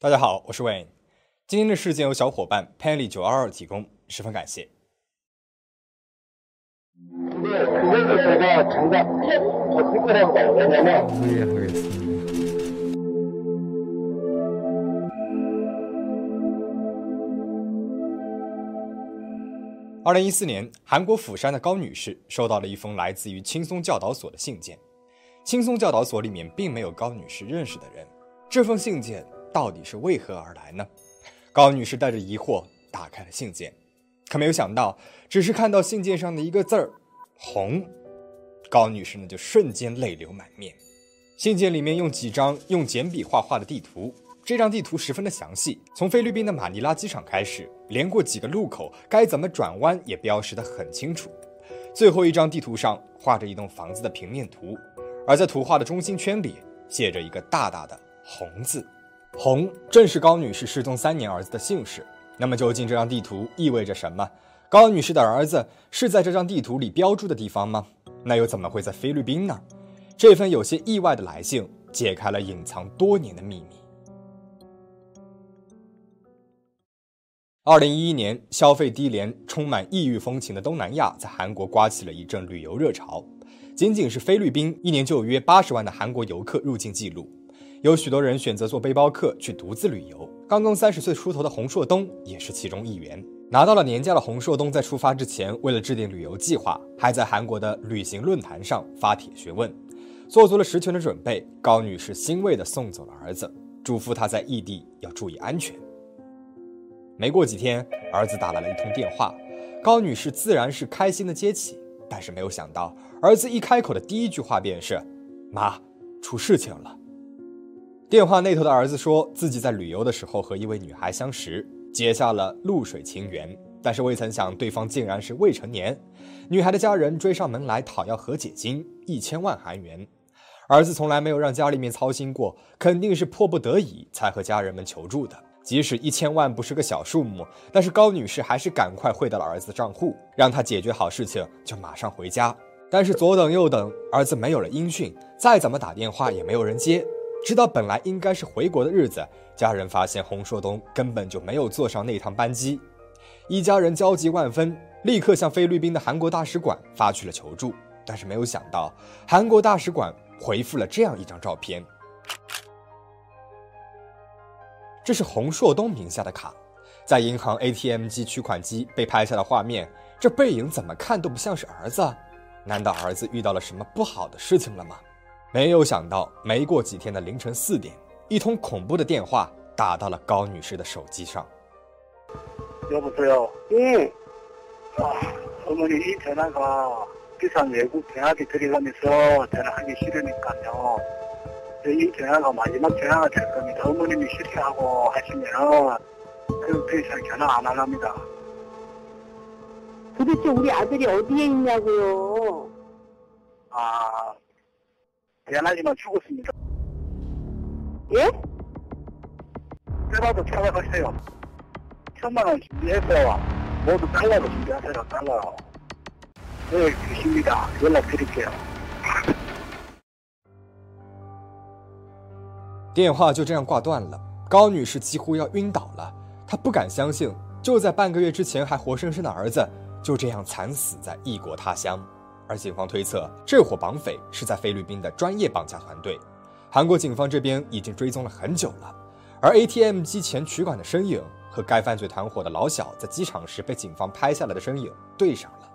大家好，我是 Wayne。今天的事件由小伙伴 Penny 九二二提供，十分感谢。二零一四年，韩国釜山的高女士收到了一封来自于轻松教导所的信件。轻松教导所里面并没有高女士认识的人。这封信件。到底是为何而来呢？高女士带着疑惑打开了信件，可没有想到，只是看到信件上的一个字儿“红”，高女士呢就瞬间泪流满面。信件里面用几张用简笔画画的地图，这张地图十分的详细，从菲律宾的马尼拉机场开始，连过几个路口，该怎么转弯也标识得很清楚。最后一张地图上画着一栋房子的平面图，而在图画的中心圈里写着一个大大的“红”字。红正是高女士失踪三年儿子的姓氏。那么，究竟这张地图意味着什么？高女士的儿子是在这张地图里标注的地方吗？那又怎么会在菲律宾呢？这份有些意外的来信解开了隐藏多年的秘密。二零一一年，消费低廉、充满异域风情的东南亚在韩国刮起了一阵旅游热潮。仅仅是菲律宾，一年就有约八十万的韩国游客入境记录。有许多人选择做背包客去独自旅游。刚刚三十岁出头的洪硕东也是其中一员。拿到了年假的洪硕东在出发之前，为了制定旅游计划，还在韩国的旅行论坛上发帖询问，做足了十全的准备。高女士欣慰地送走了儿子，嘱咐他在异地要注意安全。没过几天，儿子打来了一通电话，高女士自然是开心的接起，但是没有想到，儿子一开口的第一句话便是：“妈，出事情了。”电话那头的儿子说自己在旅游的时候和一位女孩相识，结下了露水情缘，但是未曾想对方竟然是未成年。女孩的家人追上门来讨要和解金一千万韩元，儿子从来没有让家里面操心过，肯定是迫不得已才和家人们求助的。即使一千万不是个小数目，但是高女士还是赶快汇到了儿子账户，让他解决好事情就马上回家。但是左等右等，儿子没有了音讯，再怎么打电话也没有人接。直到本来应该是回国的日子，家人发现洪硕东根本就没有坐上那趟班机，一家人焦急万分，立刻向菲律宾的韩国大使馆发去了求助。但是没有想到，韩国大使馆回复了这样一张照片，这是洪硕东名下的卡，在银行 ATM 机取款机被拍下的画面，这背影怎么看都不像是儿子，难道儿子遇到了什么不好的事情了吗？没有想到，没过几天的凌晨四点，一通恐怖的电话打到了高女士的手机上。여보세요응아어머니이전화가비싼외국대학에들어가면서전화하기싫으니까요이전화가마지막전화가될겁니다어머님이싫어하고하시면은그럼더이상전화안할랍니다 도대체우리아들이어디에있냐고요아 미안하지만 죽었습니다. 예? 빼봐도 찾아가세요. 천만 원 준비해서 모두 달러로 준비하세요. 달러. 네, 계십니다. 연락드릴게요. 电话就这样挂断了。高女士几乎要晕倒了，她不敢相信，就在半个月之前还活生生的儿子就这样惨死在异国他乡。 而警方推测，这伙绑匪是在菲律宾的专业绑架团队。韩国警方这边已经追踪了很久了，而 ATM 机前取款的身影和该犯罪团伙的老小在机场时被警方拍下来的身影对上了。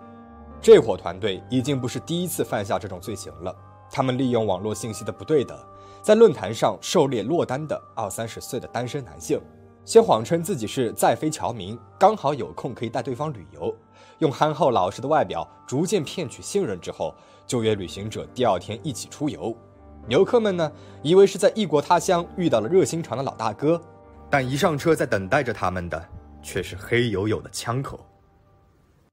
这伙团队已经不是第一次犯下这种罪行了。他们利用网络信息的不对等，在论坛上狩猎落单的二三十岁的单身男性。先谎称自己是在菲侨民，刚好有空可以带对方旅游，用憨厚老实的外表逐渐骗取信任之后，就约旅行者第二天一起出游。游客们呢，以为是在异国他乡遇到了热心肠的老大哥，但一上车，在等待着他们的却是黑黝黝的枪口。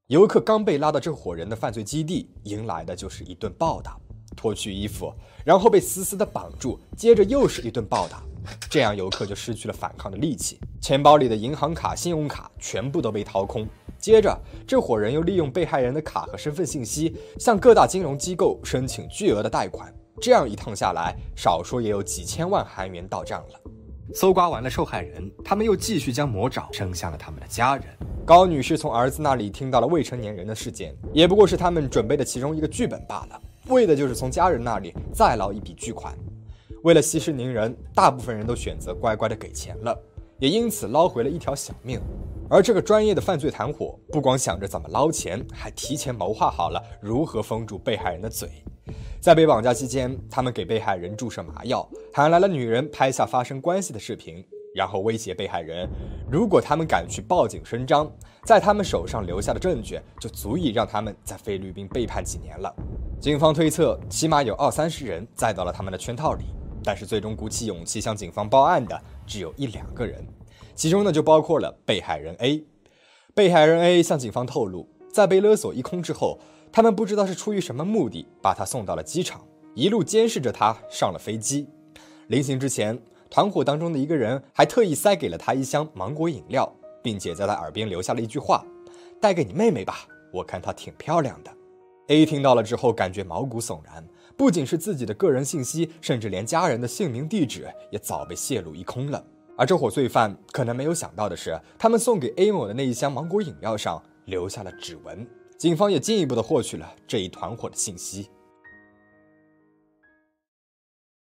游客刚被拉到这伙人的犯罪基地，迎来的就是一顿暴打，脱去衣服，然后被死死的绑住，接着又是一顿暴打。这样游客就失去了反抗的力气，钱包里的银行卡、信用卡全部都被掏空。接着，这伙人又利用被害人的卡和身份信息，向各大金融机构申请巨额的贷款。这样一趟下来，少说也有几千万韩元到账了。搜刮完了受害人，他们又继续将魔爪伸向了他们的家人。高女士从儿子那里听到了未成年人的事件，也不过是他们准备的其中一个剧本罢了，为的就是从家人那里再捞一笔巨款。为了息事宁人，大部分人都选择乖乖的给钱了，也因此捞回了一条小命。而这个专业的犯罪团伙，不光想着怎么捞钱，还提前谋划好了如何封住被害人的嘴。在被绑架期间，他们给被害人注射麻药，喊来了女人拍下发生关系的视频，然后威胁被害人，如果他们敢去报警声张，在他们手上留下的证据就足以让他们在菲律宾被判几年了。警方推测，起码有二三十人栽到了他们的圈套里，但是最终鼓起勇气向警方报案的只有一两个人，其中呢就包括了被害人 A。被害人 A 向警方透露，在被勒索一空之后。他们不知道是出于什么目的，把他送到了机场，一路监视着他上了飞机。临行之前，团伙当中的一个人还特意塞给了他一箱芒果饮料，并且在他耳边留下了一句话：“带给你妹妹吧，我看她挺漂亮的。”A 听到了之后，感觉毛骨悚然，不仅是自己的个人信息，甚至连家人的姓名、地址也早被泄露一空了。而这伙罪犯可能没有想到的是，他们送给 A 某的那一箱芒果饮料上留下了指纹。警方也进一步的获取了这一团伙的信息。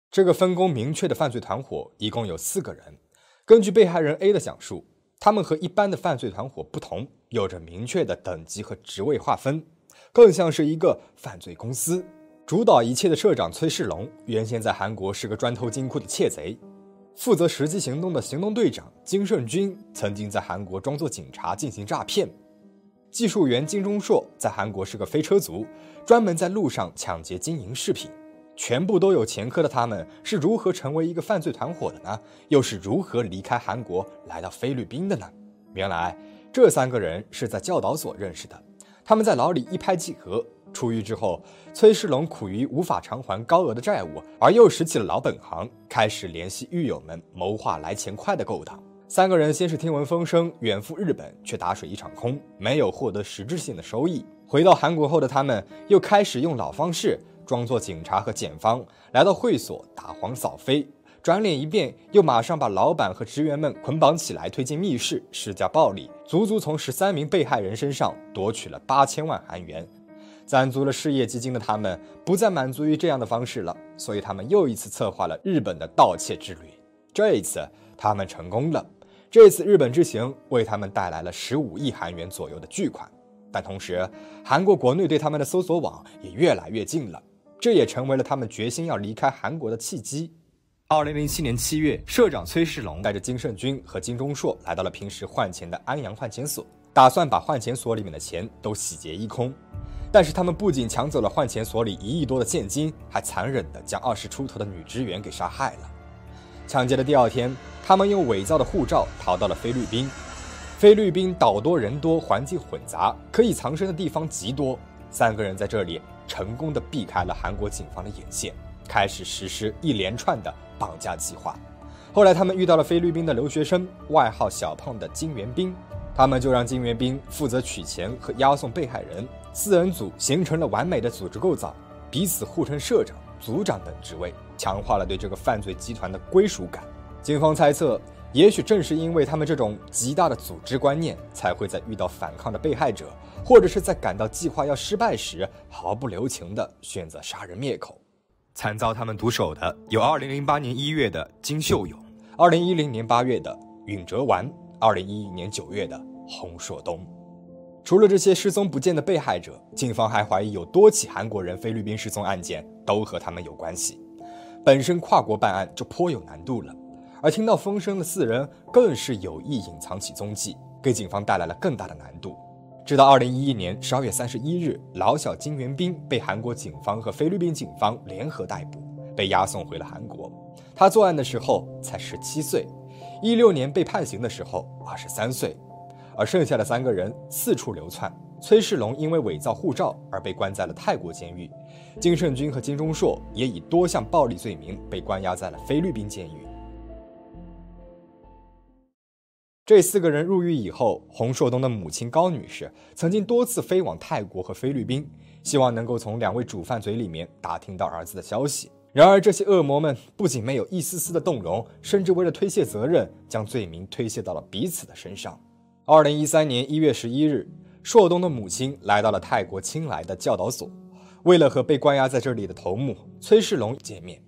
这个分工明确的犯罪团伙一共有四个人。根据被害人 A 的讲述，他们和一般的犯罪团伙不同，有着明确的等级和职位划分，更像是一个犯罪公司。主导一切的社长崔世龙，原先在韩国是个专偷金库的窃贼；负责实际行动的行动队长金胜军，曾经在韩国装作警察进行诈骗。技术员金钟硕在韩国是个飞车族，专门在路上抢劫金银饰品。全部都有前科的他们，是如何成为一个犯罪团伙的呢？又是如何离开韩国来到菲律宾的呢？原来这三个人是在教导所认识的。他们在牢里一拍即合，出狱之后，崔世龙苦于无法偿还高额的债务，而又拾起了老本行，开始联系狱友们谋划来钱快的勾当。三个人先是听闻风声远赴日本，却打水一场空，没有获得实质性的收益。回到韩国后的他们，又开始用老方式装作警察和检方，来到会所打黄扫非，转脸一变，又马上把老板和职员们捆绑起来推进密室施加暴力，足足从十三名被害人身上夺取了八千万韩元。攒足了事业基金的他们，不再满足于这样的方式了，所以他们又一次策划了日本的盗窃之旅。这一次，他们成功了。这次日本之行为他们带来了十五亿韩元左右的巨款，但同时，韩国国内对他们的搜索网也越来越近了，这也成为了他们决心要离开韩国的契机。二零零七年七月，社长崔世龙带着金胜军和金钟硕来到了平时换钱的安阳换钱所，打算把换钱所里面的钱都洗劫一空。但是他们不仅抢走了换钱所里一亿多的现金，还残忍地将二十出头的女职员给杀害了。抢劫的第二天。他们用伪造的护照逃到了菲律宾。菲律宾岛多人多，环境混杂，可以藏身的地方极多。三个人在这里成功的避开了韩国警方的眼线，开始实施一连串的绑架计划。后来他们遇到了菲律宾的留学生，外号小胖的金元彬，他们就让金元彬负责取钱和押送被害人。四人组形成了完美的组织构造，彼此互称社长、组长等职位，强化了对这个犯罪集团的归属感。警方猜测，也许正是因为他们这种极大的组织观念，才会在遇到反抗的被害者，或者是在感到计划要失败时，毫不留情地选择杀人灭口。惨遭他们毒手的有2008年1月的金秀勇，2010年8月的允哲完，2011年9月的洪硕东。除了这些失踪不见的被害者，警方还怀疑有多起韩国人菲律宾失踪案件都和他们有关系。本身跨国办案就颇有难度了。而听到风声的四人更是有意隐藏起踪迹，给警方带来了更大的难度。直到二零一一年十二月三十一日，老小金元彬被韩国警方和菲律宾警方联合逮捕，被押送回了韩国。他作案的时候才十七岁，一六年被判刑的时候二十三岁。而剩下的三个人四处流窜。崔世龙因为伪造护照而被关在了泰国监狱，金胜军和金钟硕也以多项暴力罪名被关押在了菲律宾监狱。这四个人入狱以后，洪硕东的母亲高女士曾经多次飞往泰国和菲律宾，希望能够从两位主犯嘴里面打听到儿子的消息。然而，这些恶魔们不仅没有一丝丝的动容，甚至为了推卸责任，将罪名推卸到了彼此的身上。二零一三年一月十一日，硕东的母亲来到了泰国清莱的教导所，为了和被关押在这里的头目崔世龙见面。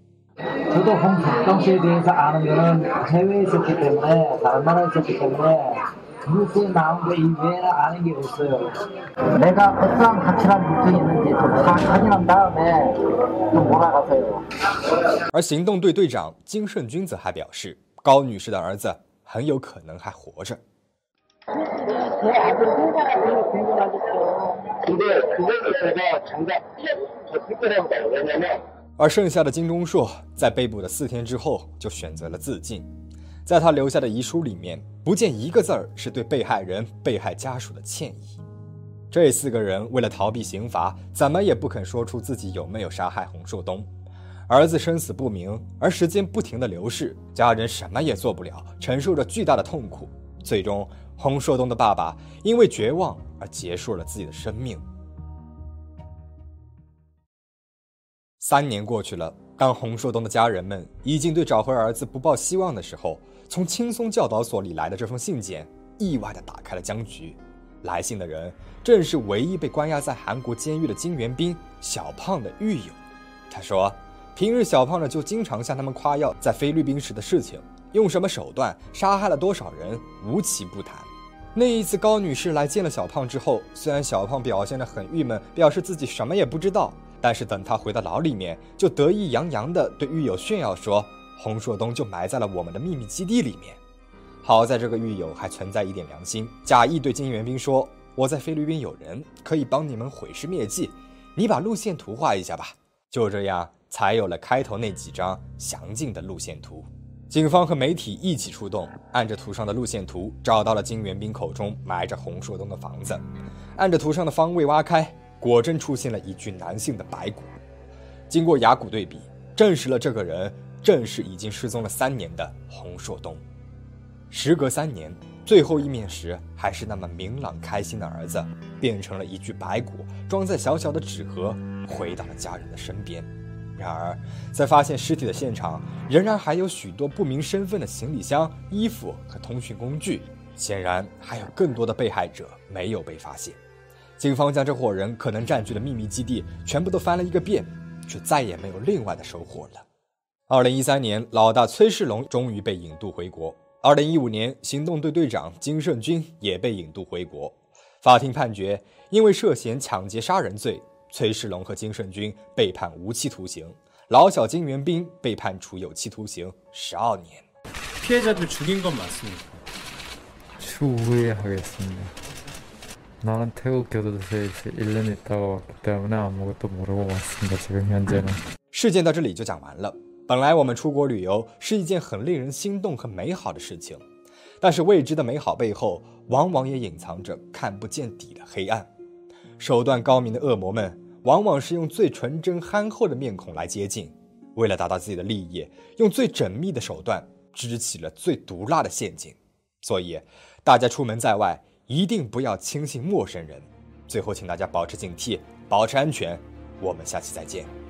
而行动队队长金胜君则还表示，高女士的儿子很有可能还活着。而剩下的金钟硕在被捕的四天之后就选择了自尽，在他留下的遗书里面，不见一个字儿是对被害人、被害家属的歉意。这四个人为了逃避刑罚，怎么也不肯说出自己有没有杀害洪硕东。儿子生死不明，而时间不停的流逝，家人什么也做不了，承受着巨大的痛苦。最终，洪硕东的爸爸因为绝望而结束了自己的生命。三年过去了，当洪硕东的家人们已经对找回儿子不抱希望的时候，从青松教导所里来的这封信件意外的打开了僵局。来信的人正是唯一被关押在韩国监狱的金元彬小胖的狱友。他说。平日小胖呢就经常向他们夸耀在菲律宾时的事情，用什么手段杀害了多少人，无奇不谈。那一次高女士来见了小胖之后，虽然小胖表现得很郁闷，表示自己什么也不知道，但是等他回到牢里面，就得意洋洋地对狱友炫耀说：“洪硕东就埋在了我们的秘密基地里面。”好在这个狱友还存在一点良心，假意对金元彬说：“我在菲律宾有人可以帮你们毁尸灭迹，你把路线图画一下吧。”就这样。才有了开头那几张详尽的路线图。警方和媒体一起出动，按着图上的路线图找到了金元彬口中埋着洪硕东的房子。按着图上的方位挖开，果真出现了一具男性的白骨。经过牙骨对比，证实了这个人正是已经失踪了三年的洪硕东。时隔三年，最后一面时还是那么明朗开心的儿子，变成了一具白骨，装在小小的纸盒，回到了家人的身边。然而，在发现尸体的现场，仍然还有许多不明身份的行李箱、衣服和通讯工具。显然，还有更多的被害者没有被发现。警方将这伙人可能占据的秘密基地全部都翻了一个遍，却再也没有另外的收获了。二零一三年，老大崔世龙终于被引渡回国。二零一五年，行动队队长金胜军也被引渡回国。法庭判决，因为涉嫌抢劫杀人罪。崔世龙和金胜军被判无期徒刑，老小金元彬被判处有期徒刑十二年。피해자들죽인건맞습니다추후에하겠습니다나는태국교도소에일년있다가왔기때문에아무것도모르고왔습니다지금현재는事件到这里就讲完了。本来我们出国旅游是一件很令人心动和美好的事情，但是未知的美好背后，往往也隐藏着看不见底的黑暗。 手段高明的恶魔们，往往是用最纯真憨厚的面孔来接近，为了达到自己的利益，用最缜密的手段支起了最毒辣的陷阱。所以，大家出门在外一定不要轻信陌生人。最后，请大家保持警惕，保持安全。我们下期再见。